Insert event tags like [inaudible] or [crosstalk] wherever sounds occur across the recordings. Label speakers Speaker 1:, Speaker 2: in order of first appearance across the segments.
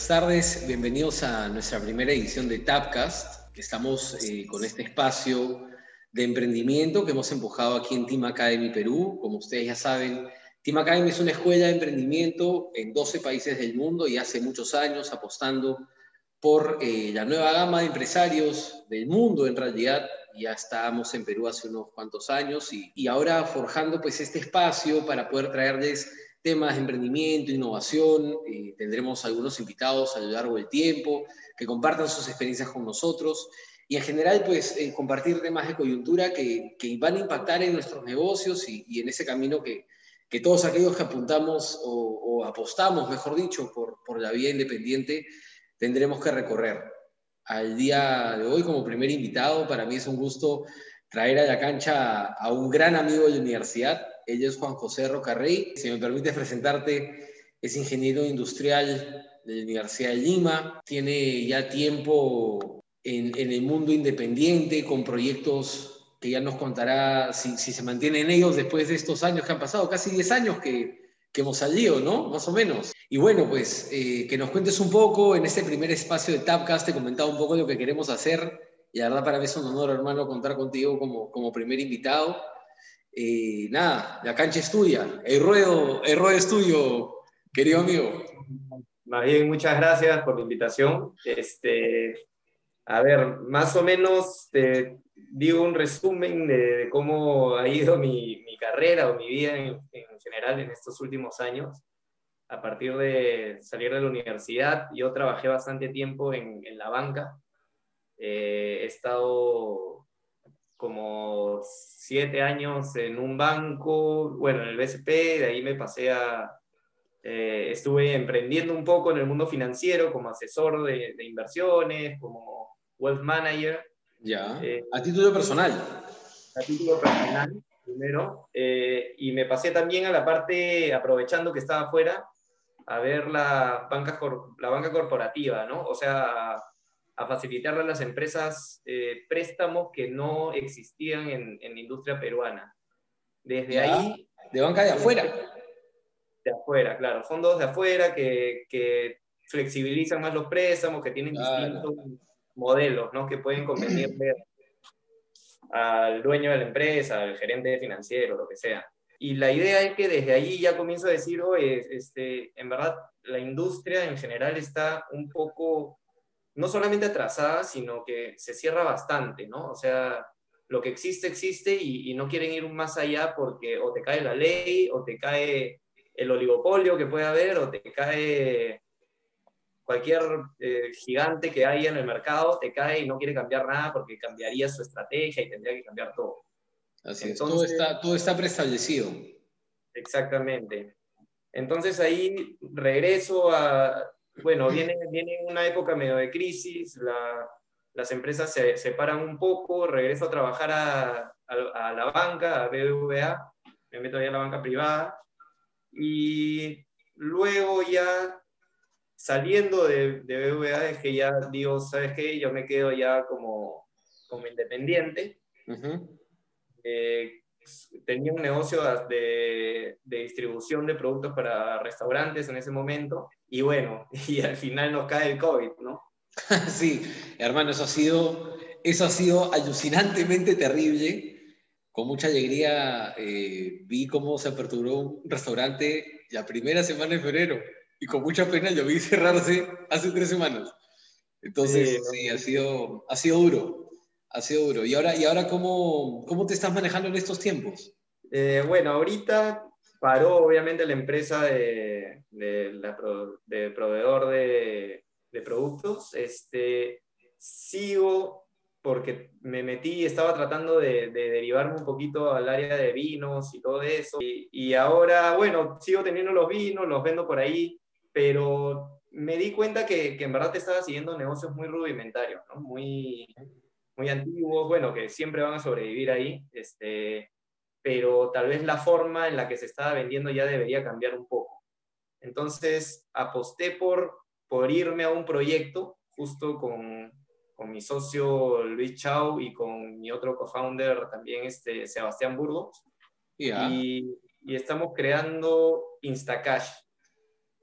Speaker 1: Buenas tardes, bienvenidos a nuestra primera edición de Tapcast. Estamos eh, con este espacio de emprendimiento que hemos empujado aquí en Team Academy Perú. Como ustedes ya saben, Team Academy es una escuela de emprendimiento en 12 países del mundo y hace muchos años apostando por eh, la nueva gama de empresarios del mundo en realidad. Ya estábamos en Perú hace unos cuantos años y, y ahora forjando pues este espacio para poder traerles temas de emprendimiento, innovación. Eh, tendremos algunos invitados a lo largo del tiempo que compartan sus experiencias con nosotros y en general pues eh, compartir temas de coyuntura que, que, van a impactar en nuestros negocios y, en ese camino que, que, todos aquellos que apuntamos o, o apostamos, mejor dicho, por, por, la vía independiente tendremos que recorrer. Al día de hoy como primer invitado, para mí es un gusto traer a la cancha a un gran amigo de la universidad, ella es Juan José Rocarrey. Si me permites presentarte, es ingeniero industrial de la Universidad de Lima. Tiene ya tiempo en, en el mundo independiente con proyectos que ya nos contará si, si, se mantienen ellos después de estos años que han pasado, casi 10 años que, que hemos salido, ¿no? Más o menos. Y bueno, pues eh, que nos cuentes un poco en este primer espacio de Tapcast, te comentaba un poco lo que queremos hacer. Y la verdad para mí es un honor, hermano, contar contigo como, como primer invitado. Eh, nada, la cancha es tuya, el ruedo, el ruedo es tuyo, querido amigo.
Speaker 2: Más bien, muchas gracias por la invitación. Este, a ver, más o menos te digo un resumen de, cómo ha ido mi, mi, carrera o mi vida en, en, general en estos últimos años. A partir de salir de la universidad, yo trabajé bastante tiempo en, en la banca. Eh, he estado como siete años en un banco, bueno, en el BCP, de ahí me pasé a, eh, estuve emprendiendo un poco en el mundo financiero como asesor de, de inversiones, como wealth manager.
Speaker 1: Ya, eh, a título personal.
Speaker 2: A título personal, primero. Eh, y me pasé también a la parte, aprovechando que estaba afuera, a ver la banca, la banca corporativa, ¿no? O sea, a facilitarle a las empresas eh, préstamos que no existían en, en la industria peruana. Desde
Speaker 1: ya,
Speaker 2: ahí...
Speaker 1: De banca de afuera.
Speaker 2: De afuera, claro. Fondos de afuera que, que flexibilizan más los préstamos, que tienen distintos modelos, ¿no? Que pueden convenirle al dueño de la empresa, al gerente financiero, lo que sea. Y la idea es que desde ahí ya comienzo a decir, oye, este, en verdad, la industria en general está un poco no solamente atrasada, sino que se cierra bastante, ¿no? O sea, lo que existe, existe y, y, no quieren ir más allá porque o te cae la ley, o te cae el oligopolio que puede haber, o te cae cualquier eh, gigante que haya en el mercado, te cae y no quiere cambiar nada porque cambiaría su estrategia y tendría que cambiar todo.
Speaker 1: Así Entonces, es, todo está, todo está preestablecido.
Speaker 2: Exactamente. Entonces ahí regreso a, bueno, viene, viene una época medio de crisis, la, las empresas se separan un poco, regreso a trabajar a, a, a, la banca, a BBVA, me meto ahí a la banca privada, y luego ya saliendo de, de BBVA es que ya digo, ¿sabes qué? Yo me quedo ya como, como independiente. Uh -huh. eh, tenía un negocio de, de, distribución de productos para restaurantes en ese momento y bueno, [laughs] y al final nos cae el COVID, ¿no? [laughs]
Speaker 1: sí, hermano, eso ha sido, eso ha sido alucinantemente terrible. Con mucha alegría eh, vi cómo se aperturó un restaurante la primera semana de febrero y con mucha pena lo vi [laughs] cerrarse hace tres semanas. Entonces, sí, sí ha, sido, ha sido duro, ha sido duro. ¿Y ahora, y ahora cómo, cómo te estás manejando en estos tiempos?
Speaker 2: Eh, bueno, ahorita paró obviamente la empresa de, de, la, de proveedor de, de, productos. Este, sigo porque me metí, estaba tratando de, derivarme un poquito al área de vinos y todo eso. Y, y, ahora, bueno, sigo teniendo los vinos, los vendo por ahí, pero me di cuenta que, que en verdad te estaba siguiendo negocios muy rudimentarios, ¿no? muy, muy antiguos, bueno, que siempre van a sobrevivir ahí. Este, pero tal vez la forma en la que se estaba vendiendo ya debería cambiar un poco. Entonces aposté por, por irme a un proyecto justo con, con mi socio Luis Chau y con mi otro co-founder también, este, Sebastián Burgos. Yeah. Y, y, estamos creando Instacash.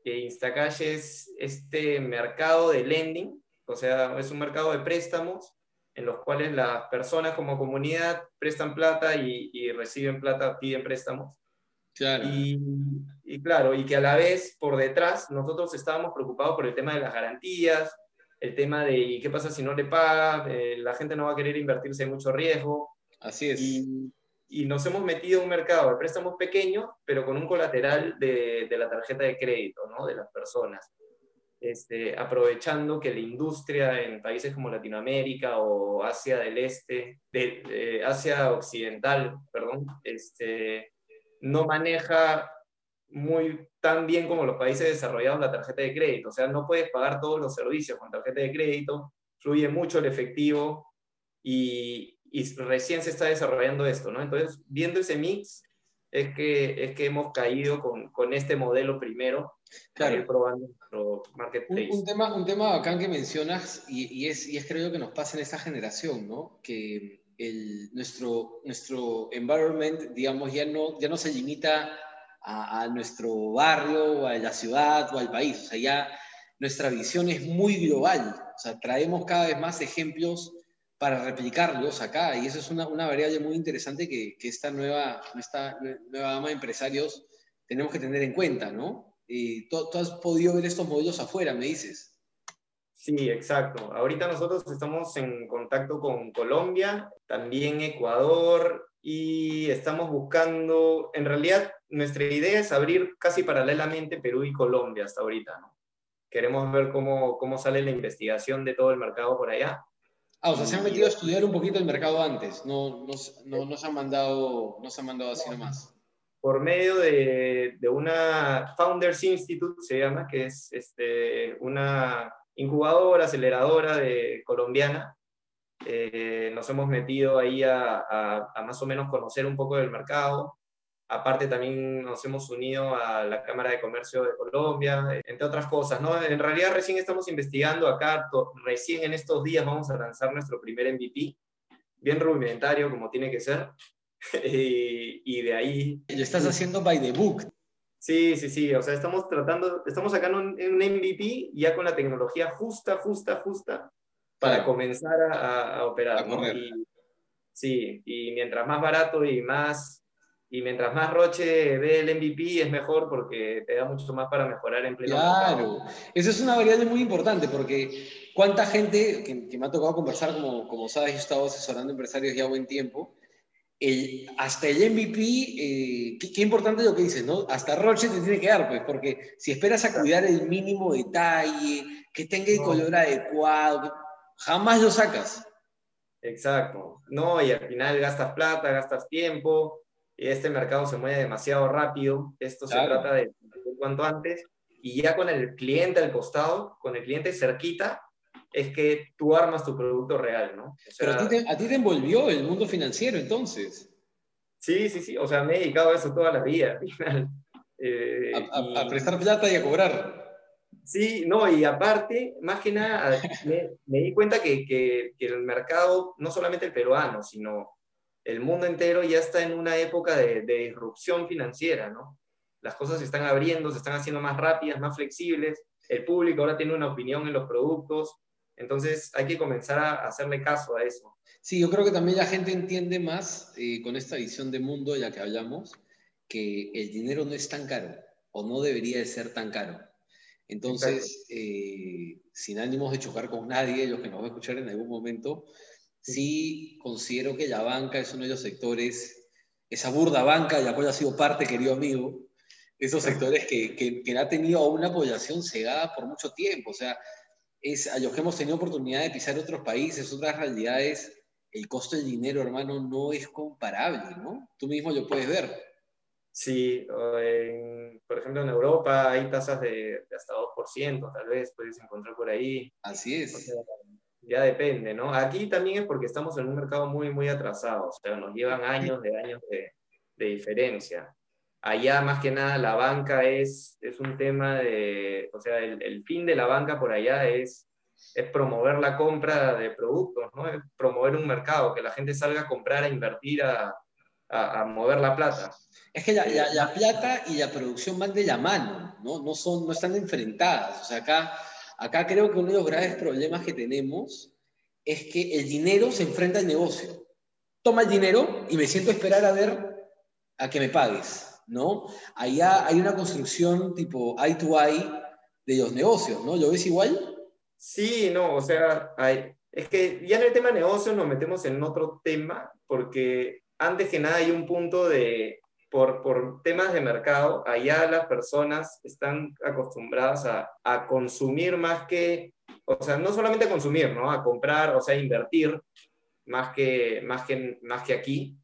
Speaker 2: que Instacash es este mercado de lending, o sea, es un mercado de préstamos en los cuales las personas como comunidad prestan plata y, reciben plata, piden préstamos. Claro. Y, y, claro, y que a la vez por detrás nosotros estábamos preocupados por el tema de las garantías, el tema de qué pasa si no le paga, eh, la gente no va a querer invertirse en mucho riesgo.
Speaker 1: Así es.
Speaker 2: Y, y, nos hemos metido en un mercado de préstamos pequeños, pero con un colateral de, de la tarjeta de crédito, ¿no? De las personas. Este, aprovechando que la industria en países como Latinoamérica o Asia del Este, de, Asia Occidental, perdón, este, no maneja muy tan bien como los países desarrollados la tarjeta de crédito. O sea, no puedes pagar todos los servicios con tarjeta de crédito, fluye mucho el efectivo y, y recién se está desarrollando esto, ¿no? Entonces, viendo ese mix, es que, es que hemos caído con, con este modelo primero, claro. probando nuestro marketplace.
Speaker 1: Un, un, tema, un tema bacán que mencionas, y, y, es, y es creo que nos pasa en esta generación, ¿no? Que el, nuestro, nuestro environment, digamos, ya no, ya no se limita a, a, nuestro barrio, o a la ciudad, o al país. O sea, ya nuestra visión es muy global. O sea, traemos cada vez más ejemplos para replicarlos acá. Y eso es una, una variable muy interesante que, que, esta, nueva, esta nueva gama de empresarios tenemos que tener en cuenta, ¿no? Eh, ¿tú, ¿tú, has podido ver estos modelos afuera, me dices?
Speaker 2: Sí, exacto. Ahorita nosotros estamos en contacto con Colombia, también Ecuador, y estamos buscando, en realidad nuestra idea es abrir casi paralelamente Perú y Colombia hasta ahorita, ¿no? Queremos ver cómo, cómo sale la investigación de todo el mercado por allá
Speaker 1: Ah, o sea, se han metido a estudiar un poquito el mercado antes, no, no, no, no se, han mandado, no se han mandado así nomás.
Speaker 2: Por medio de, de, una Founders Institute, se llama, que es este, una incubadora, aceleradora de, colombiana. Eh, nos hemos metido ahí a, a, a, más o menos conocer un poco del mercado, Aparte también nos hemos unido a la Cámara de Comercio de Colombia, entre otras cosas, ¿no? En realidad recién estamos investigando acá, recién en estos días vamos a lanzar nuestro primer MVP, bien rudimentario como tiene que ser, [laughs] y, y, de ahí...
Speaker 1: Lo estás haciendo by the book.
Speaker 2: Sí, sí, sí, o sea, estamos tratando, estamos sacando un, un MVP ya con la tecnología justa, justa, justa, para claro. comenzar a, a operar.
Speaker 1: A ¿no?
Speaker 2: y, sí, y mientras más barato y más y mientras más Roche ve el MVP es mejor porque te da mucho más para mejorar en pleno
Speaker 1: Claro, eso es una variable muy importante porque cuánta gente, que, que me ha tocado conversar, como, como sabes, yo he estado asesorando empresarios ya buen tiempo, el, hasta el MVP, eh, qué, qué, importante lo que dices, ¿no? Hasta Roche te tiene que dar, pues, porque si esperas a cuidar el mínimo detalle, que tenga el no. color adecuado, jamás lo sacas.
Speaker 2: Exacto, no, y al final gastas plata, gastas tiempo, este mercado se mueve demasiado rápido, esto claro. se trata de, de cuanto antes, y ya con el cliente al costado, con el cliente cerquita, es que tú armas tu producto real, ¿no?
Speaker 1: O sea, Pero a ti, te, a ti, te, envolvió el mundo financiero entonces.
Speaker 2: Sí, sí, sí, o sea, me he dedicado a eso toda la vida, [laughs] al final.
Speaker 1: Eh, a, a, y... a, prestar plata y a cobrar.
Speaker 2: Sí, no, y aparte, más que nada, me, me di cuenta que, que, que el mercado, no solamente el peruano, sino el mundo entero ya está en una época de, de, disrupción financiera, ¿no? Las cosas se están abriendo, se están haciendo más rápidas, más flexibles, el público ahora tiene una opinión en los productos, entonces hay que comenzar a hacerle caso a eso.
Speaker 1: Sí, yo creo que también la gente entiende más eh, con esta visión de mundo la que hablamos, que el dinero no es tan caro, o no debería de ser tan caro. Entonces, eh, sin ánimos de chocar con nadie, los que nos va a escuchar en algún momento, sí considero que la banca es uno de los sectores, esa burda banca de la cual ha sido parte, querido amigo, esos sectores que, que, que ha tenido una población cegada por mucho tiempo. O sea, es a los que hemos tenido oportunidad de pisar otros países, otras realidades, el costo del dinero, hermano, no es comparable, ¿no? Tú mismo lo puedes ver.
Speaker 2: Sí, en, por ejemplo en Europa hay tasas de, de, hasta 2%, tal vez puedes encontrar por ahí.
Speaker 1: Así es. O sea,
Speaker 2: ya depende, ¿no? Aquí también es porque estamos en un mercado muy, muy atrasado, o sea, nos llevan años de años de, de diferencia. Allá, más que nada, la banca es, es un tema de, o sea, el, el fin de la banca por allá es, es promover la compra de productos, ¿no? Es promover un mercado, que la gente salga a comprar, a invertir, a, a, mover la plata.
Speaker 1: Es que la, la, plata y la producción van de la mano, ¿no? No, son, no están enfrentadas. O sea, acá, acá creo que uno de los graves problemas que tenemos es que el dinero se enfrenta al negocio. Toma el dinero y me siento a esperar a ver a que me pagues, ¿no? Allá hay una construcción tipo eye to eye de los negocios, ¿no? ¿Lo ves igual?
Speaker 2: Sí, no, o sea, hay, es que ya en el tema negocio nos metemos en otro tema, porque antes que nada hay un punto de, por, por temas de mercado, allá las personas están acostumbradas a, a consumir más que, o sea, no solamente consumir, ¿no? A comprar, o sea, invertir más que, más que, más que aquí,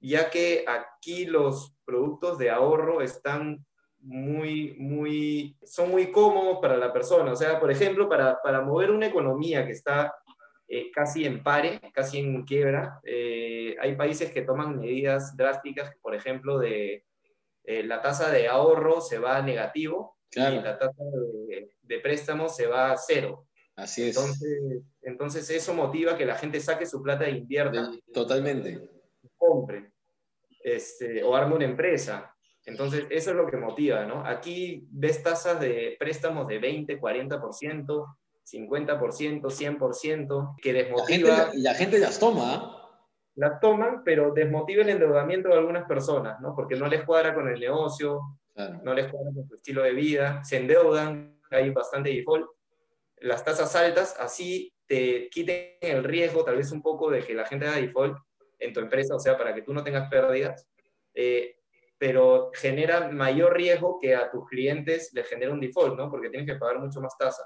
Speaker 2: ya que aquí los productos de ahorro están muy, muy, son muy cómodos para la persona. O sea, por ejemplo, para, para mover una economía que está eh, casi en pare, casi en quiebra, eh, hay países que toman medidas drásticas, por ejemplo, de eh, la tasa de ahorro se va a negativo y la tasa de, de préstamo se va a cero.
Speaker 1: Así es.
Speaker 2: Entonces, entonces eso motiva que la gente saque su plata e invierta.
Speaker 1: Totalmente.
Speaker 2: Compre. Este, o arme una empresa. Entonces, eso es lo que motiva, ¿no? Aquí ves tasas de préstamos de 20, 40%, 50%, 100%, que desmotiva.
Speaker 1: y la gente las toma. ¿ah?
Speaker 2: Las toman, pero desmotiva el endeudamiento de algunas personas, ¿no? Porque no les cuadra con el negocio, no les cuadra con su estilo de vida, se endeudan, hay bastante default. Las tasas altas, así te quiten el riesgo, tal vez un poco, de que la gente haga default en tu empresa, o sea, para que tú no tengas pérdidas. Eh, pero genera mayor riesgo que a tus clientes les genera un default, ¿no? Porque tienes que pagar mucho más tasa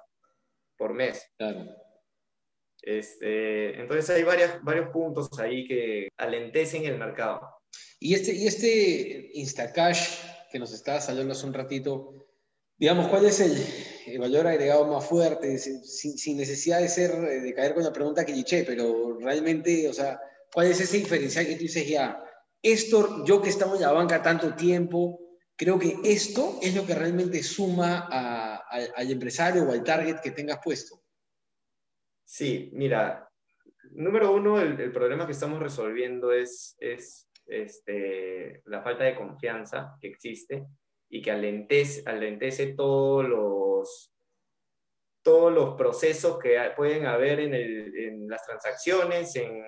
Speaker 2: por mes.
Speaker 1: Claro.
Speaker 2: Este, entonces hay varias, varios puntos ahí que alentecen el mercado.
Speaker 1: Y este, y este Instacash que nos estaba saliendo hace un ratito, digamos, ¿cuál es el, valor agregado más fuerte? Sin, sin, necesidad de ser, de caer con la pregunta que cliché, pero realmente, o sea, ¿cuál es ese diferencial que tú dices ya? Esto, yo que estamos en la banca tanto tiempo, creo que esto es lo que realmente suma al empresario o al target que tengas puesto.
Speaker 2: Sí, mira, número uno, el, problema que estamos resolviendo es, es este, la falta de confianza que existe y que alentece, alentece todos los, todos los procesos que pueden haber en, en las transacciones, en,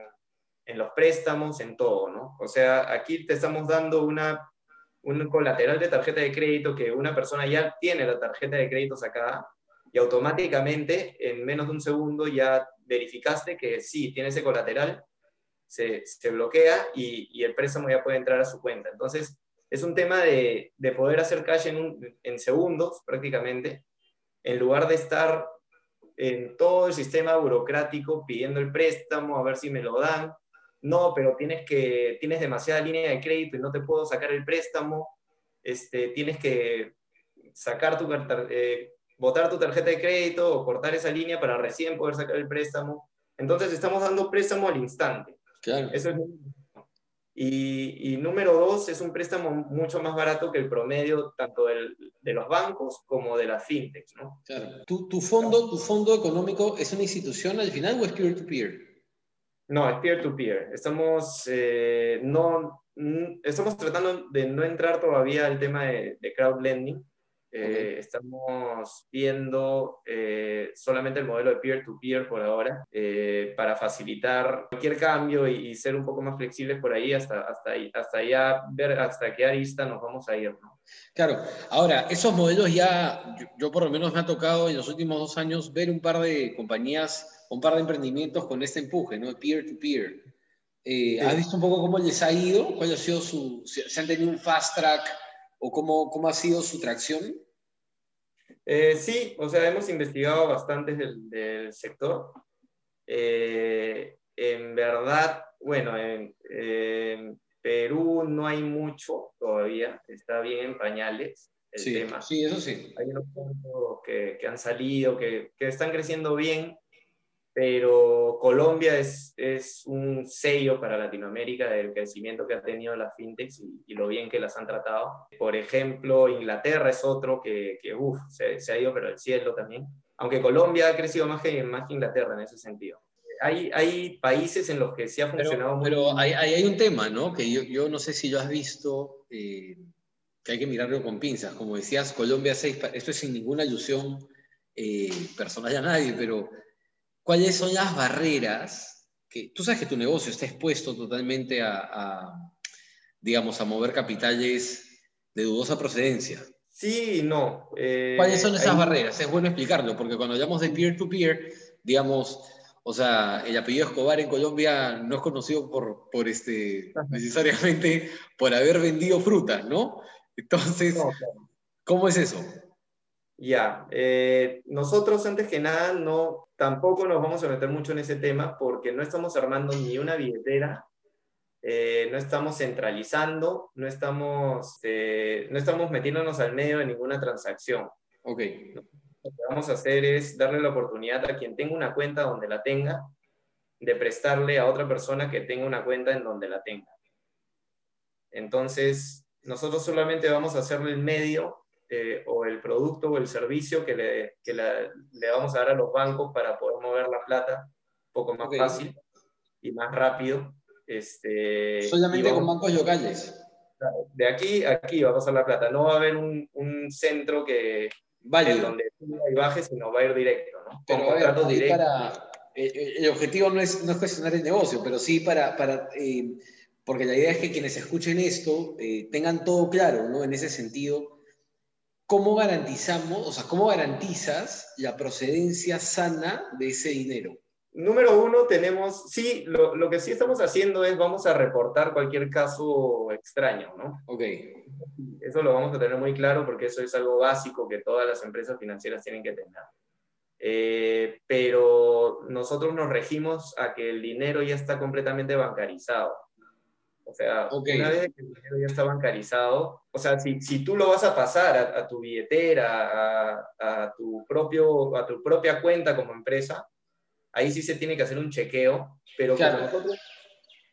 Speaker 2: en los préstamos, en todo, ¿no? O sea, aquí te estamos dando una, un colateral de tarjeta de crédito que una persona ya tiene la tarjeta de crédito sacada y automáticamente en menos de un segundo ya verificaste que sí, tiene ese colateral, se, se bloquea y, y, el préstamo ya puede entrar a su cuenta. Entonces, es un tema de, de poder hacer cash en, en segundos prácticamente, en lugar de estar en todo el sistema burocrático pidiendo el préstamo, a ver si me lo dan, no, pero tienes, que, tienes demasiada línea de crédito y no te puedo sacar el préstamo, este, tienes que sacar tu, eh, botar tu tarjeta de crédito o cortar esa línea para recién poder sacar el préstamo. Entonces estamos dando préstamo al instante.
Speaker 1: Claro.
Speaker 2: Eso es y, y, número dos, es un préstamo mucho más barato que el promedio tanto del, de los bancos como de las fintechs, ¿no?
Speaker 1: Claro. ¿Tu, tu, fondo, ¿Tu fondo económico es una institución al final o es peer-to-peer? peer to peer
Speaker 2: no, es peer-to-peer. Estamos, eh, no, estamos tratando de no entrar todavía al tema de, de crowdlending. Eh, estamos viendo eh, solamente el modelo de peer-to-peer por ahora para facilitar cualquier cambio y, ser un poco más flexibles por ahí hasta, hasta, ahí, hasta ya ver hasta qué arista nos vamos a ir. ¿no?
Speaker 1: Claro, ahora, esos modelos ya, yo, yo por lo menos me ha tocado en los últimos dos años ver un par de compañías un par de emprendimientos con este empuje, ¿no? Peer-to-peer. Eh, ¿Has visto un poco cómo les ha ido? ¿Cuál ha sido su, ¿Se han tenido un fast track o cómo, cómo ha sido su tracción?
Speaker 2: Eh, sí, o sea, hemos investigado bastante del, sector. Eh, en verdad, bueno, en, Perú no hay mucho todavía, está bien en pañales el
Speaker 1: sí,
Speaker 2: tema.
Speaker 1: Sí, eso sí.
Speaker 2: Hay unos puntos que, que han salido, que, que, están creciendo bien, pero Colombia es, es un sello para Latinoamérica del crecimiento que ha tenido las fintechs y, lo bien que las han tratado. Por ejemplo, Inglaterra es otro que, que uff, se, se, ha ido pero el cielo también. Aunque Colombia ha crecido más que, más que Inglaterra en ese sentido. hay, hay países en los que sí ha funcionado
Speaker 1: pero, muy Pero hay, hay, un tema, ¿no? Que yo, yo no sé si lo has visto, eh, que hay que mirarlo con pinzas. Como decías, Colombia 6, esto es sin ninguna alusión eh, personal a nadie, pero ¿cuáles son las barreras? Que, tú sabes que tu negocio está expuesto totalmente a, a digamos, a mover capitales de dudosa procedencia.
Speaker 2: Sí no.
Speaker 1: Eh, ¿Cuáles son esas barreras? Es bueno explicarlo, porque cuando hablamos de peer-to-peer, digamos, o sea, el apellido Escobar en Colombia no es conocido por, por este, necesariamente por haber vendido frutas, ¿no? Entonces, ¿cómo es eso?
Speaker 2: Ya, eh, nosotros antes que nada no, tampoco nos vamos a meter mucho en ese tema porque no estamos armando ni una billetera eh, no estamos centralizando, no estamos, eh, no estamos metiéndonos al medio de ninguna transacción.
Speaker 1: Ok.
Speaker 2: Lo que vamos a hacer es darle la oportunidad a quien tenga una cuenta donde la tenga, de prestarle a otra persona que tenga una cuenta en donde la tenga. Entonces, nosotros solamente vamos a hacerle el medio eh, o el producto o el servicio que, le, que le vamos a dar a los bancos para poder mover la plata un poco más fácil y más rápido este,
Speaker 1: Solamente con bancos locales.
Speaker 2: De aquí a aquí va a pasar la plata. No va a haber un, un centro que
Speaker 1: vaya
Speaker 2: donde y baje, sino va a ir directo. ¿no?
Speaker 1: Pero para, eh, eh, el objetivo no es, no es cuestionar el negocio, pero sí para, para eh, porque la idea es que quienes escuchen esto tengan todo claro, ¿no? En ese sentido, ¿cómo garantizamos, o sea, cómo garantizas la procedencia sana de ese dinero?
Speaker 2: Número uno, tenemos, sí, lo, lo, que sí estamos haciendo es vamos a reportar cualquier caso extraño, ¿no?
Speaker 1: Ok.
Speaker 2: Eso lo vamos a tener muy claro porque eso es algo básico que todas las empresas financieras tienen que tener. Eh, pero nosotros nos regimos a que el dinero ya está completamente bancarizado. O sea, una vez que el dinero ya está bancarizado, o sea, si, si tú lo vas a pasar a, a tu billetera, a, a, tu propio, a tu propia cuenta como empresa, ahí sí se tiene que hacer un chequeo, pero nosotros...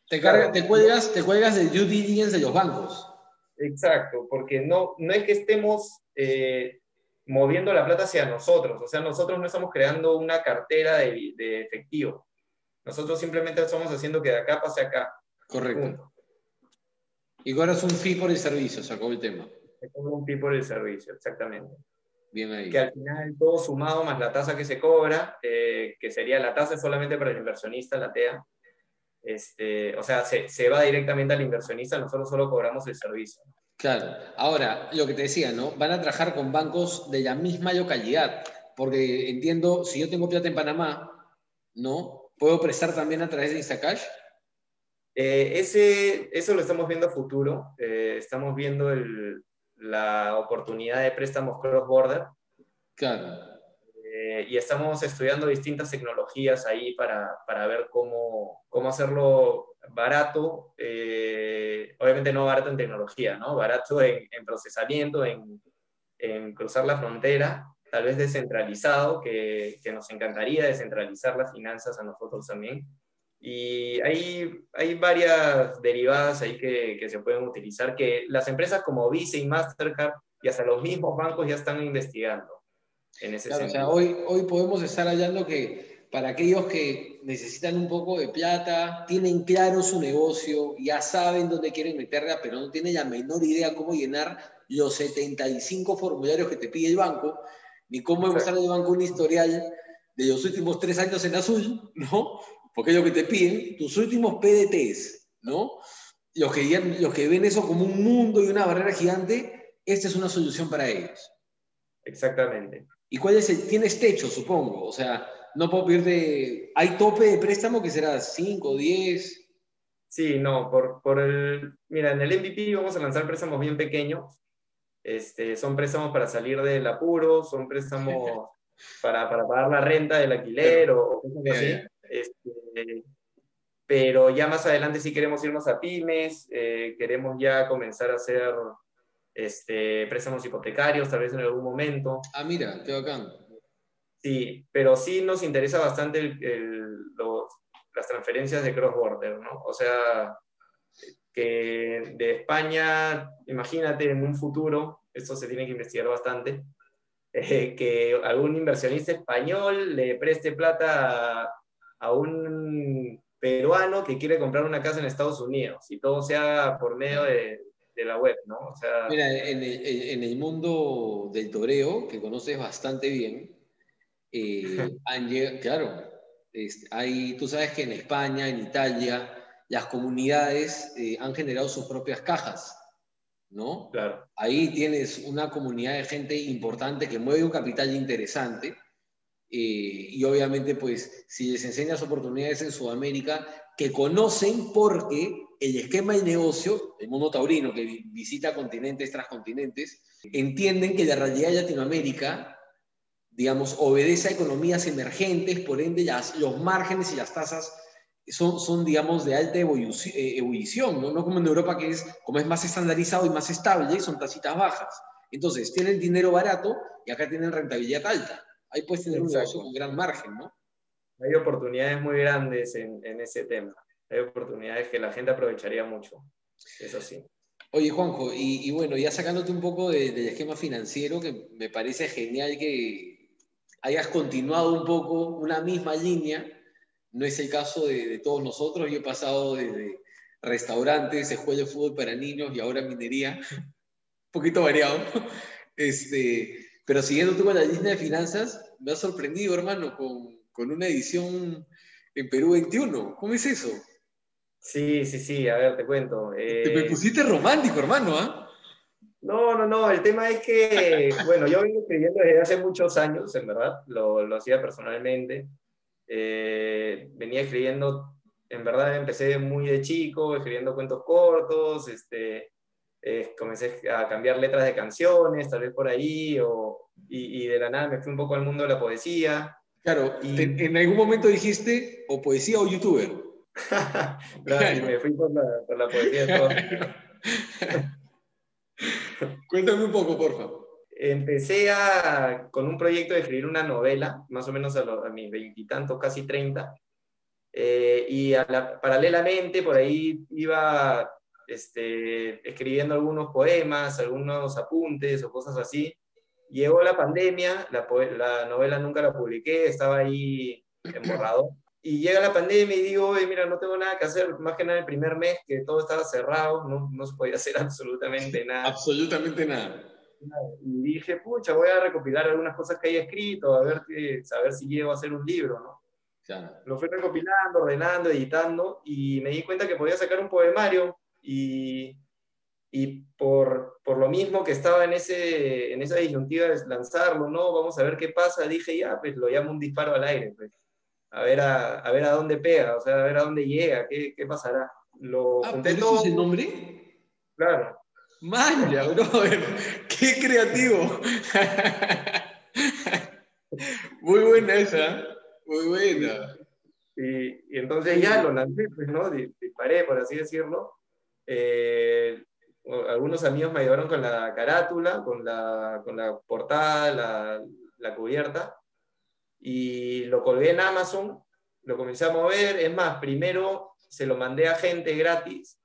Speaker 1: Te, te, cuelgas, te cuelgas de due diligence de los bancos.
Speaker 2: Exacto, porque no, no es que estemos eh, moviendo la plata hacia nosotros, o sea, nosotros no estamos creando una cartera de, de efectivo. Nosotros simplemente estamos haciendo que de acá pase acá.
Speaker 1: Correcto. Y cobras un fee por el servicio, sacó el tema.
Speaker 2: Se cobra un fee por el servicio, exactamente.
Speaker 1: Bien ahí.
Speaker 2: Que al final todo sumado más la tasa que se cobra, eh, que sería la tasa solamente para el inversionista, la TEA, este, o sea, se, se, va directamente al inversionista, nosotros solo cobramos el servicio.
Speaker 1: Claro. Ahora, lo que te decía, ¿no? Van a trabajar con bancos de la misma localidad, porque entiendo, si yo tengo plata en Panamá, ¿no? ¿Puedo prestar también a través de Instacash?
Speaker 2: Eh, ese, eso lo estamos viendo a futuro. Eh, estamos viendo el, la oportunidad de préstamos cross-border.
Speaker 1: Claro.
Speaker 2: Eh, y estamos estudiando distintas tecnologías ahí para, para ver cómo, cómo hacerlo barato, eh, obviamente no barato en tecnología, ¿no? barato en, en procesamiento, en, en, cruzar la frontera, tal vez descentralizado, que, que nos encantaría descentralizar las finanzas a nosotros también y hay, hay varias derivadas ahí que, que, se pueden utilizar que las empresas como Visa y Mastercard y hasta los mismos bancos ya están investigando en ese
Speaker 1: claro, O sea, hoy, hoy podemos estar hallando que para aquellos que necesitan un poco de plata, tienen claro su negocio, ya saben dónde quieren meterla, pero no tienen la menor idea cómo llenar los 75 formularios que te pide el banco, ni cómo demostrar al banco un historial de los últimos tres años en azul, ¿no? Porque es lo que te piden, tus últimos PDTs, ¿no? Los que, los que ven eso como un mundo y una barrera gigante, esta es una solución para ellos.
Speaker 2: Exactamente.
Speaker 1: ¿Y cuál es el? Tienes techo, supongo. O sea, no puedo pedirte. ¿Hay tope de préstamo que será 5, 10?
Speaker 2: Sí, no, por, por el. Mira, en el MVP vamos a lanzar préstamos bien pequeños. Este, son préstamos para salir del apuro, son préstamos [laughs] para, para pagar la renta del alquiler o, cosas así. Este, pero ya más adelante sí queremos irnos a pymes, eh, queremos ya comenzar a hacer este, préstamos hipotecarios, tal vez en algún momento.
Speaker 1: Ah, mira, qué bacán.
Speaker 2: Sí, pero sí nos interesa bastante el, los, las transferencias de cross-border, ¿no? O sea, que de España, imagínate en un futuro, esto se tiene que investigar bastante, eh, que algún inversionista español le preste plata a, un peruano que quiere comprar una casa en Estados Unidos y todo se haga por medio de, la web, ¿no? O
Speaker 1: sea... Mira, en el, en el, mundo del toreo, que conoces bastante bien, eh, [laughs] claro, hay, tú sabes que en España, en Italia, las comunidades eh, han generado sus propias cajas, ¿no?
Speaker 2: Claro.
Speaker 1: Ahí tienes una comunidad de gente importante que mueve un capital interesante eh, y obviamente, pues, si les enseñas oportunidades en Sudamérica, que conocen porque el esquema de negocio, el mundo taurino que visita continentes tras continentes, entienden que la realidad de Latinoamérica, digamos, obedece a economías emergentes, por ende, los márgenes y las tasas son, son digamos, de alta eh, ebullición, ¿no? ¿no? como en Europa que es, como es más estandarizado y más estable, son tasitas bajas. Entonces, tienen dinero barato y acá tienen rentabilidad alta. Ahí puedes tener un negocio con gran margen, ¿no?
Speaker 2: Hay oportunidades muy grandes en, en ese tema. Hay oportunidades que la gente aprovecharía mucho. Eso sí.
Speaker 1: Oye, Juanjo, y, bueno, ya sacándote un poco del esquema financiero, que me parece genial que hayas continuado un poco una misma línea no es el caso de, todos nosotros. Yo he pasado desde restaurantes, escuela de fútbol para niños y ahora minería. [laughs] Un poquito variado. Este, pero siguiendo tú con la línea de finanzas, me ha sorprendido, hermano, con, con una edición en Perú 21. ¿Cómo es eso?
Speaker 2: Sí, sí, sí, a ver, te cuento.
Speaker 1: Te me eh, pusiste romántico, hermano, ¿ah?
Speaker 2: No, no, no, el tema es que, [laughs] bueno, yo vengo escribiendo desde hace muchos años, en verdad, lo, lo hacía personalmente. Eh, venía escribiendo, en verdad empecé muy de chico, escribiendo cuentos cortos, este, eh, comencé a cambiar letras de canciones, tal vez por ahí, o, y, de la nada me fui un poco al mundo de la poesía.
Speaker 1: Claro, y... en algún momento dijiste o poesía o youtuber. [laughs]
Speaker 2: claro, y me fui por la, por la poesía. [laughs]
Speaker 1: Cuéntame un poco, por favor
Speaker 2: empecé a, con un proyecto de escribir una novela, más o menos a, a mis veintitantos, casi treinta, eh, y paralelamente por ahí iba este, escribiendo algunos poemas, algunos apuntes o cosas así. Llegó la pandemia, la, la novela nunca la publiqué, estaba ahí emborrado. Y llega la pandemia y digo, Oye, mira, no tengo nada que hacer, más que nada el primer mes que todo estaba cerrado, no, no se podía hacer [laughs] absolutamente [laughs] nada.
Speaker 1: Absolutamente nada
Speaker 2: y dije, pucha, voy a recopilar algunas cosas que haya escrito, a ver, que, saber si llego a hacer un libro, ¿no? Lo fui recopilando, ordenando, editando, y me di cuenta que podía sacar un poemario, y, y por, por lo mismo que estaba en, ese, en esa disyuntiva de lanzarlo, ¿no? Vamos a ver qué pasa, dije, ya, pues lo llamo un disparo al aire, pues. A ver a, a ver a dónde pega, o sea, a ver a dónde llega, qué, qué pasará. Lo
Speaker 1: ah, todo. es el nombre?
Speaker 2: Claro.
Speaker 1: Manja, [laughs] brother. Qué creativo. [laughs] Muy buena esa. Muy buena.
Speaker 2: Y, entonces ya lo lancé, pues, ¿no? Disparé, por así decirlo. Eh, algunos amigos me ayudaron con la carátula, con la, con la portada, la, la cubierta. Y lo colgué en Amazon, lo comencé a mover. Es más, primero se lo mandé a gente gratis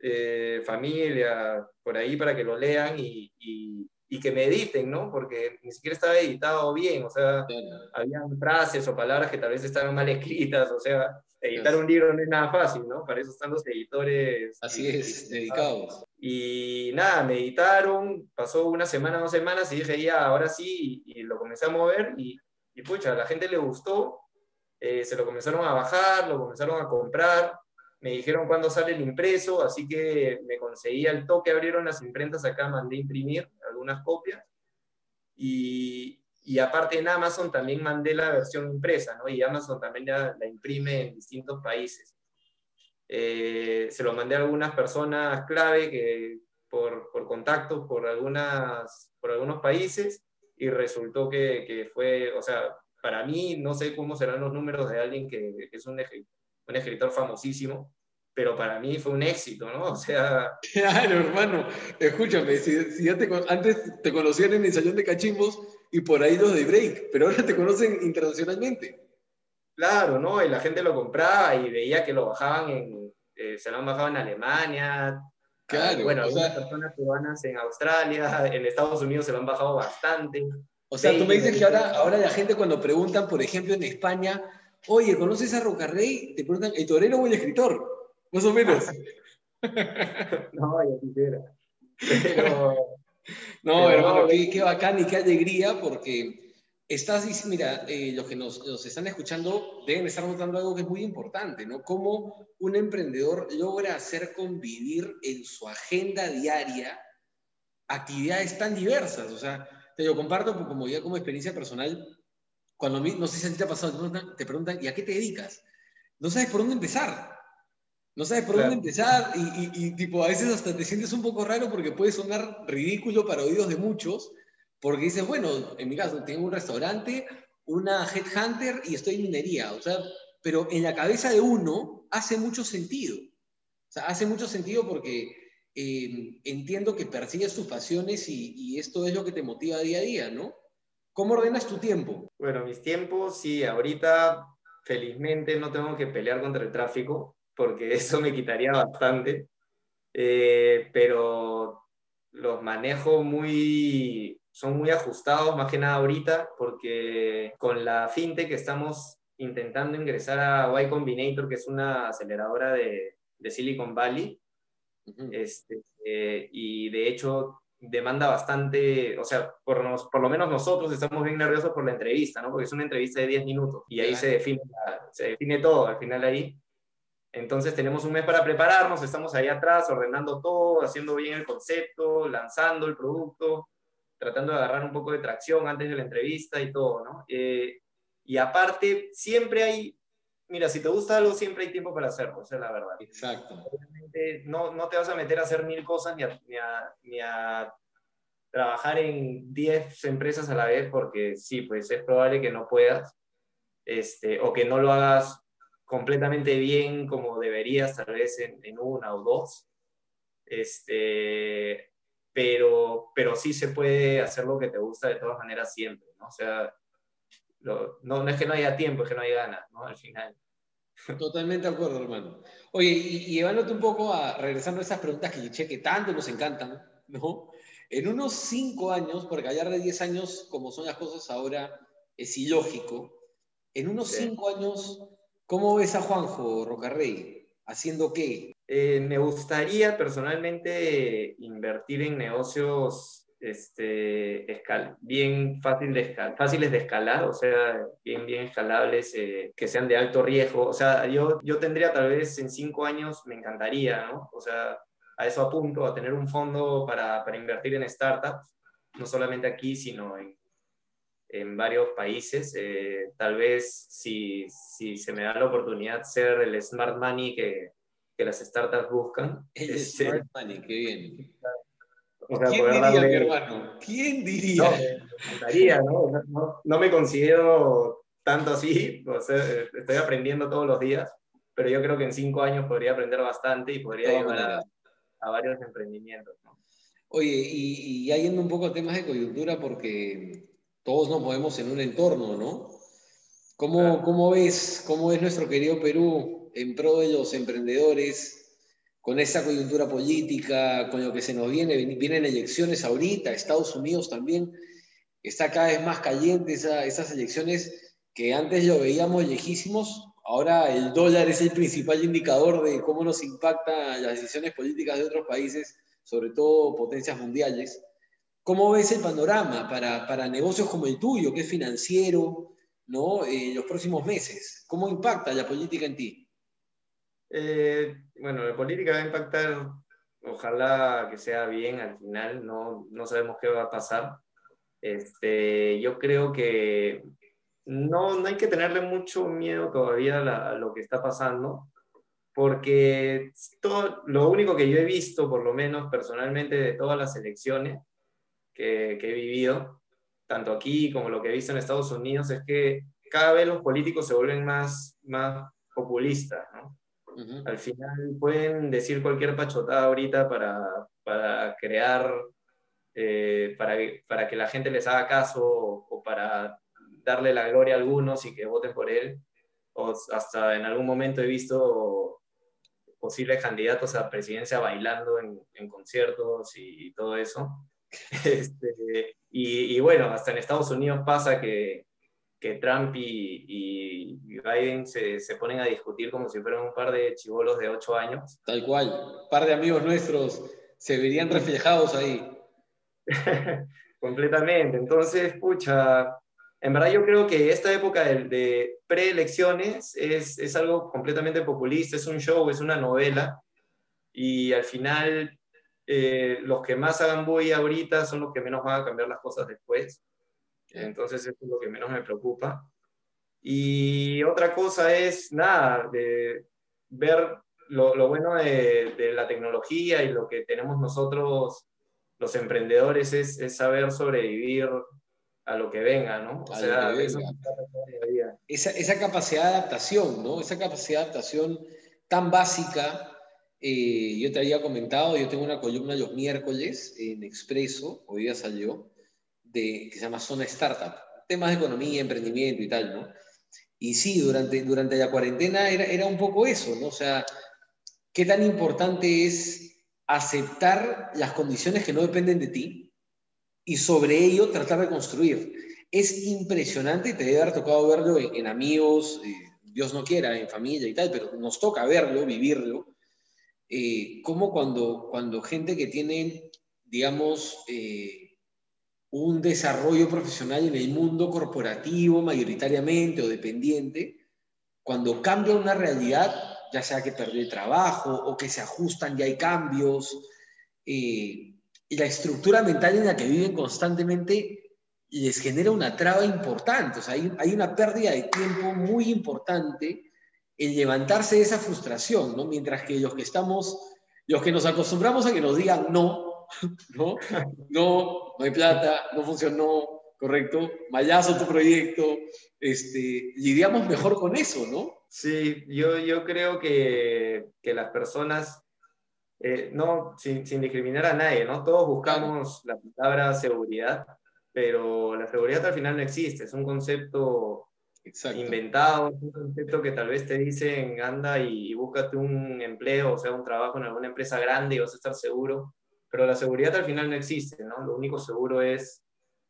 Speaker 2: eh, familia, por ahí para que lo lean y, y, que me editen, ¿no? Porque ni siquiera estaba editado bien, o sea, habían frases o palabras que tal vez estaban mal escritas, o sea, editar un libro no es nada fácil, ¿no? Para eso están los editores.
Speaker 1: Así es, dedicados.
Speaker 2: Y nada, me editaron, pasó una semana, dos semanas y dije, ya, ahora sí, y, lo comencé a mover y, y pucha, a la gente le gustó, eh, se lo comenzaron a bajar, lo comenzaron a comprar, me dijeron cuándo sale el impreso, así que me conseguí al toque, abrieron las imprentas acá, mandé imprimir algunas copias. Y, y, aparte en Amazon también mandé la versión impresa, ¿no? Y Amazon también la, la imprime en distintos países. Eh, se lo mandé a algunas personas clave que por, por contactos por, algunas, por algunos países y resultó que, que, fue, o sea, para mí no sé cómo serán los números de alguien que, que es un, un escritor famosísimo, pero para mí fue un éxito, ¿no? O sea...
Speaker 1: Claro, hermano, escúchame, si, ya te, antes te conocían en el Salón de Cachimbos y por ahí los de Break, pero ahora te conocen internacionalmente.
Speaker 2: Claro, ¿no? Y la gente lo compraba y veía que lo bajaban en... Eh, se lo han bajado en Alemania,
Speaker 1: Claro,
Speaker 2: bueno, algunas personas cubanas en Australia, en Estados Unidos se lo han bajado bastante.
Speaker 1: O sea, tú me dices que ahora, ahora la gente cuando preguntan, por ejemplo, en España, oye, ¿conoces a Rocarrey? Te preguntan, ¿el torero o el escritor? Más o menos. [laughs]
Speaker 2: no, ya quisiera. Pero, [laughs]
Speaker 1: no, hermano, qué, qué, bacán y qué alegría, porque estás, mira, eh, los que nos, nos, están escuchando deben estar notando algo que es muy importante, ¿no? Cómo un emprendedor logra hacer convivir en su agenda diaria actividades tan diversas. O sea, te lo comparto como ya como experiencia personal. Cuando, no sé si a ti te ha pasado, te preguntan, ¿y a qué te dedicas? No sabes por dónde empezar. No sabes por dónde empezar y, y, tipo, a veces hasta te sientes un poco raro porque puede sonar ridículo para oídos de muchos, porque dices, bueno, en mi caso, tengo un restaurante, una headhunter y estoy en minería. O sea, pero en la cabeza de uno hace mucho sentido. O sea, hace mucho sentido porque eh, entiendo que persigues tus pasiones y, y, esto es lo que te motiva día a día, ¿no? ¿Cómo ordenas tu tiempo?
Speaker 2: Bueno, mis tiempos, sí, ahorita felizmente no tengo que pelear contra el tráfico porque [laughs] eso me quitaría bastante, eh, pero los manejo muy, son muy ajustados, más que nada ahorita, porque con la fintech estamos intentando ingresar a Y Combinator, que es una aceleradora de, de Silicon Valley, este, eh, y de hecho demanda bastante, o sea, por, nos, por lo menos nosotros estamos bien nerviosos por la entrevista, ¿no? Porque es una entrevista de 10 minutos y ahí se, define, se define todo al final ahí. Entonces tenemos un mes para prepararnos, estamos ahí atrás ordenando todo, haciendo bien el concepto, lanzando el producto, tratando de agarrar un poco de tracción antes de la entrevista y todo, ¿no? Eh, y aparte, siempre hay, mira, si te gusta algo, siempre hay tiempo para hacerlo, esa es la verdad.
Speaker 1: Exacto.
Speaker 2: Obviamente no, no te vas a meter a hacer mil cosas ni a, ni a, ni a trabajar en 10 empresas a la vez, porque sí, pues es probable que no puedas, este, o que no lo hagas completamente bien como deberías, tal vez en, una o dos. Este, pero, pero sí se puede hacer lo que te gusta de todas maneras siempre, ¿no? O sea, no, no, es que no haya tiempo, es que no hay ganas, ¿no? Al final.
Speaker 1: Totalmente de acuerdo, hermano. Oye, y, llevándote un poco a, regresando a esas preguntas que, que tanto nos encantan, ¿no? En unos cinco años, porque hablar de diez años, como son las cosas ahora, es ilógico. En unos cinco años, ¿Cómo ves a Juanjo Rocarrey? ¿Haciendo qué?
Speaker 2: Eh, me gustaría personalmente invertir en negocios este, bien fácil de fáciles de escalar, o sea, bien, bien escalables, eh, que sean de alto riesgo. O sea, yo, yo tendría tal vez en cinco años, me encantaría, ¿no? O sea, a eso apunto, a tener un fondo para, para invertir en startups, no solamente aquí, sino en, en varios países. Eh, tal vez si, si, se me da la oportunidad ser el smart money que, que las startups buscan.
Speaker 1: El [laughs] este, smart money, qué bien. ¿Quién diría, mi hermano? ¿Quién diría?
Speaker 2: No, me ¿no? No, me considero tanto así, estoy aprendiendo todos los días, pero yo creo que en cinco años podría aprender bastante y podría llevar a, a, varios emprendimientos.
Speaker 1: Oye, y, y yendo un poco a temas de coyuntura, porque todos nos movemos en un entorno, ¿no? ¿Cómo, ¿Cómo, ves, ¿Cómo es nuestro querido Perú en pro de los emprendedores con esa coyuntura política, con lo que se nos viene? Vienen elecciones ahorita, Estados Unidos también está cada vez más caliente esas elecciones que antes lo veíamos lejísimos, ahora el dólar es el principal indicador de cómo nos impacta las decisiones políticas de otros países, sobre todo potencias mundiales. ¿Cómo ves el panorama para, para negocios como el tuyo, que es financiero, ¿no? en los próximos meses? ¿Cómo impacta la política en ti?
Speaker 2: Eh, bueno, la política va a impactar, ojalá que sea bien al final, no, no sabemos qué va a pasar. Este, yo creo que no, no hay que tenerle mucho miedo todavía a, a lo que está pasando, porque todo, lo único que yo he visto, por lo menos personalmente, de todas las elecciones, que, he vivido, tanto aquí como lo que he visto en Estados Unidos, es que cada vez los políticos se vuelven más, más populistas, ¿no? Al final pueden decir cualquier pachotada ahorita para, para crear, eh, para, para que la gente les haga caso o, para darle la gloria a algunos y que voten por él. O hasta en algún momento he visto posibles candidatos a presidencia bailando en, en conciertos y, y, todo eso. [laughs] Este, y, bueno, hasta en Estados Unidos pasa que, que Trump y, y Biden se, se, ponen a discutir como si fueran un par de chivolos de ocho años.
Speaker 1: Tal cual, un par de amigos nuestros se verían reflejados ahí. [laughs]
Speaker 2: Completamente. Entonces, pucha, en verdad yo creo que esta época de, de preelecciones es, es, algo completamente populista, es un show, es una novela, y al final eh, los que más hagan bulla ahorita son los que menos van a cambiar las cosas después. Entonces eso es lo que menos me preocupa. Y otra cosa es, nada, de ver lo, lo bueno de, de, la tecnología y lo que tenemos nosotros, los emprendedores, es, es saber sobrevivir a lo que venga, ¿no? O sea,
Speaker 1: esa, esa capacidad de adaptación, ¿no? Esa capacidad de adaptación tan básica eh, yo te había comentado, yo tengo una columna los miércoles en Expreso, hoy día salió, de, que se llama Zona Startup, temas de economía, emprendimiento y tal, ¿no? Y sí, durante, durante la cuarentena era, era un poco eso, ¿no? O sea, qué tan importante es aceptar las condiciones que no dependen de ti y sobre ello tratar de construir. Es impresionante, te debe haber tocado verlo en, amigos, eh, Dios no quiera, en familia y tal, pero nos toca verlo, vivirlo eh, como cuando, cuando gente que tiene, digamos, eh, un desarrollo profesional en el mundo corporativo mayoritariamente o dependiente, cuando cambia una realidad, ya sea que perdió el trabajo o que se ajustan y hay cambios, eh, y la estructura mental en la que viven constantemente les genera una traba importante, o sea, hay, hay una pérdida de tiempo muy importante el levantarse de esa frustración, ¿no? Mientras que los que estamos, los que nos acostumbramos a que nos digan no, [laughs] ¿no? No, no hay plata, no funcionó, correcto, mayazo tu proyecto, este, lidiamos mejor con eso, ¿no?
Speaker 2: Sí, yo, yo creo que, que las personas, eh, no, sin, sin, discriminar a nadie, ¿no? Todos buscamos la palabra seguridad, pero la seguridad al final no existe, es un concepto inventado, un concepto que tal vez te dicen, anda y, búscate un empleo, o sea, un trabajo en alguna empresa grande y vas a estar seguro, pero la seguridad al final no existe, ¿no? Lo único seguro es,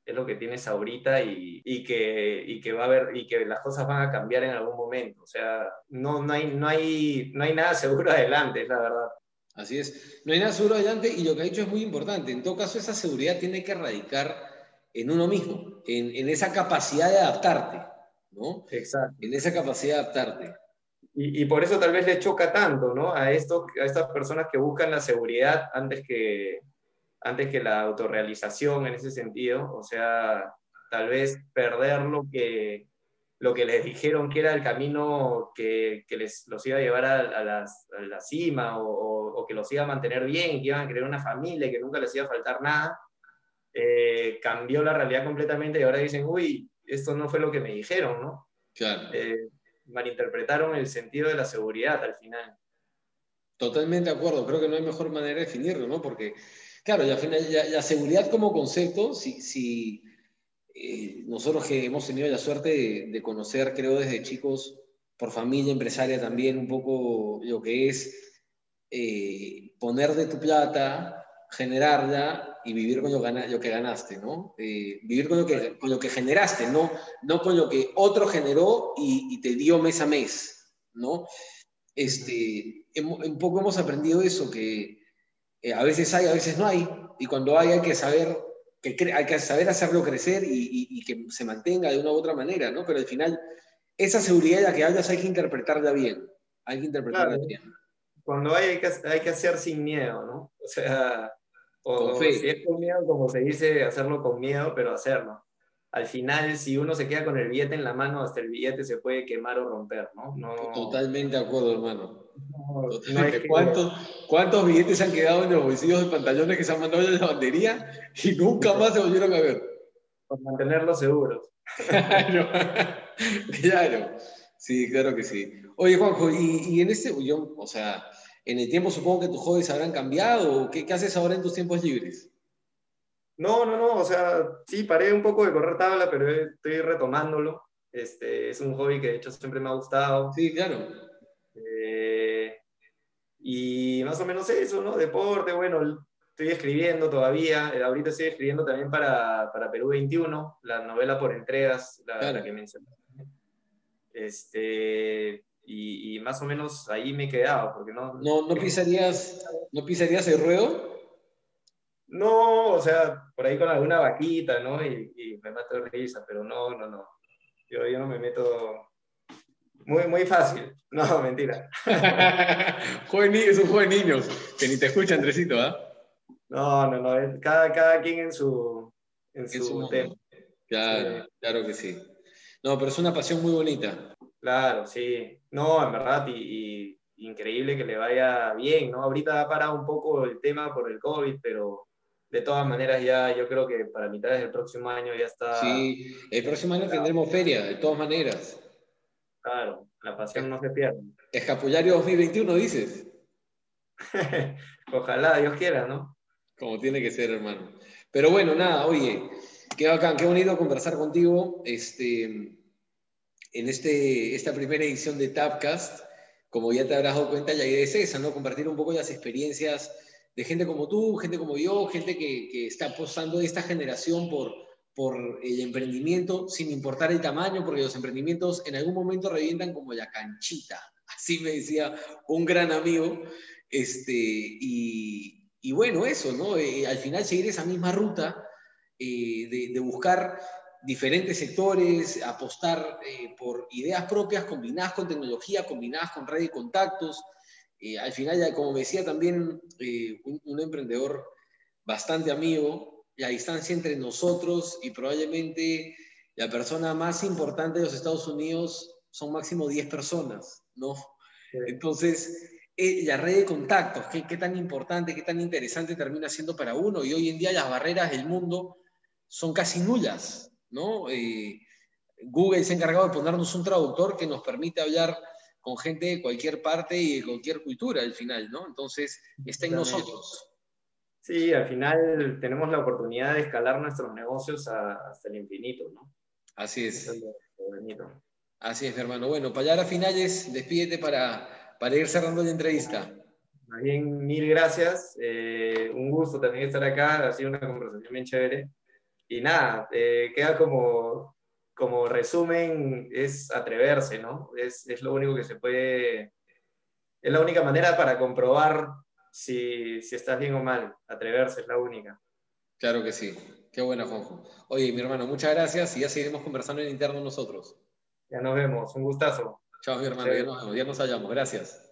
Speaker 2: es lo que tienes ahorita y, y, que, y que va a haber, y que las cosas van a cambiar en algún momento, o sea, no, no, hay, no, hay, no hay nada seguro adelante, es la verdad.
Speaker 1: Así es, no hay nada seguro adelante y lo que ha dicho es muy importante, en todo caso esa seguridad tiene que radicar en uno mismo, en, en esa capacidad de adaptarte ¿no?
Speaker 2: Exacto.
Speaker 1: En esa capacidad de adaptarte.
Speaker 2: Y, y, por eso tal vez le choca tanto, ¿no? A, esto, a estas personas que buscan la seguridad antes que, antes que la autorrealización en ese sentido, o sea, tal vez perder lo que, lo que les dijeron que era el camino que, que les los iba a llevar a, a, las, a la cima o, o, que los iba a mantener bien, que iban a crear una familia, que nunca les iba a faltar nada, eh, cambió la realidad completamente y ahora dicen, uy, esto no fue lo que me dijeron, ¿no?
Speaker 1: Claro.
Speaker 2: Eh, malinterpretaron el sentido de la seguridad al final.
Speaker 1: Totalmente de acuerdo, creo que no hay mejor manera de definirlo, ¿no? Porque, claro, la, la seguridad como concepto, si, si eh, nosotros que hemos tenido la suerte de, de, conocer, creo, desde chicos, por familia empresaria también, un poco lo que es eh, poner de tu plata, generarla y vivir con lo, lo que ganaste, ¿no? Eh, vivir con lo que, con lo que generaste, no, no con lo que otro generó y, y te dio mes a mes, ¿no? Este, un poco hemos aprendido eso, que eh, a veces hay, a veces no hay, y cuando hay hay que saber, que hay que saber hacerlo crecer y, y, y, que se mantenga de una u otra manera, ¿no? Pero al final, esa seguridad de la que hablas hay que interpretarla bien, hay que interpretarla claro. bien.
Speaker 2: Cuando hay, hay que, hay que hacer sin miedo, ¿no? O sea, o si es con miedo, como se dice, hacerlo con miedo, pero hacerlo. Al final, si uno se queda con el billete en la mano, hasta el billete se puede quemar o romper, ¿no? no...
Speaker 1: Totalmente de acuerdo, hermano. No, no es que... ¿Cuántos, ¿Cuántos billetes han quedado en los bolsillos de pantalones que se han mandado en la lavandería y nunca más se volvieron a ver?
Speaker 2: Por mantenerlos seguros.
Speaker 1: claro, [laughs] claro. Sí, claro que sí. Oye, Juanjo, y, y en este, yo, o sea, en el tiempo supongo que tus hobbies habrán cambiado. ¿Qué, ¿Qué, haces ahora en tus tiempos libres?
Speaker 2: No, no, no. O sea, sí, paré un poco de correr tabla, pero estoy retomándolo. Este, es un hobby que de hecho siempre me ha gustado.
Speaker 1: Sí, claro.
Speaker 2: Eh, y más o menos eso, ¿no? Deporte, bueno, estoy escribiendo todavía, eh, ahorita estoy escribiendo también para, para Perú 21, la novela por entregas, la, que mencioné. Este, y, y, más o menos ahí me he quedado, porque no...
Speaker 1: ¿No, no, pisarías, ¿no pisarías el ruedo?
Speaker 2: No, o sea, por ahí con alguna vaquita, ¿no? Y, y me mato de risa, pero no, no, no. Yo, yo no me meto muy, muy fácil. [laughs] No, mentira. [laughs]
Speaker 1: joven, es un joven niño, que ni te escucha, Andresito, ¿ah?
Speaker 2: No, no, no, cada, cada quien en su, en su, tema.
Speaker 1: Claro, claro que sí. No, pero es una pasión muy bonita.
Speaker 2: Claro, sí. No, en verdad, y, increíble que le vaya bien, ¿no? Ahorita ha parado un poco el tema por el COVID, pero de todas maneras ya yo creo que para mitad del próximo año ya está...
Speaker 1: Sí, el próximo año tendremos feria, de todas maneras.
Speaker 2: Claro, la pasión no se pierde.
Speaker 1: Escapullario 2021, dices. [laughs]
Speaker 2: Ojalá, Dios quiera, ¿no?
Speaker 1: Como tiene que ser, hermano. Pero bueno, nada, oye, qué bacán, qué bonito conversar contigo este, en este, esta primera edición de Tapcast. Como ya te habrás dado cuenta, la idea es esa, ¿no? Compartir un poco las experiencias de gente como tú, gente como yo, gente que, está apostando esta generación por, por el emprendimiento, sin importar el tamaño, porque los emprendimientos en algún momento revientan como la canchita. [laughs] Así me decía un gran amigo. Este, y, y bueno, eso, ¿no? Eh, al final seguir esa misma ruta eh, de, buscar diferentes sectores, apostar eh, por ideas propias combinadas con tecnología, combinadas con red de contactos. al final, ya, como decía también un, un, emprendedor bastante amigo, la distancia entre nosotros y probablemente la persona más importante de los Estados Unidos son máximo 10 personas, ¿no? Entonces, eh, la red de contactos, ¿qué, qué tan importante, qué tan interesante termina siendo para uno. Y hoy en día las barreras del mundo son casi nulas, ¿no? Eh, Google se ha encargado de ponernos un traductor que nos permite hablar con gente de cualquier parte y de cualquier cultura al final, ¿no? Entonces, está en nosotros.
Speaker 2: Sí, al final tenemos la oportunidad de escalar nuestros negocios hasta el infinito, ¿no?
Speaker 1: Así es. Así es, hermano. Bueno, para finales, despídete para para ir cerrando la entrevista.
Speaker 2: Más bien, mil gracias. Eh, un gusto también estar acá. Ha sido una conversación bien chévere. Y nada, eh, queda como, como resumen, es atreverse, ¿no? Es, es, lo único que se puede... Es la única manera para comprobar si, si estás bien o mal. Atreverse es la única.
Speaker 1: Claro que sí. Qué buena, Juanjo. Oye, mi hermano, muchas gracias y ya seguiremos conversando en interno nosotros.
Speaker 2: Ya nos vemos. Un gustazo.
Speaker 1: Chao, mi hermano. Ya nos, ya nos hallamos. Gracias.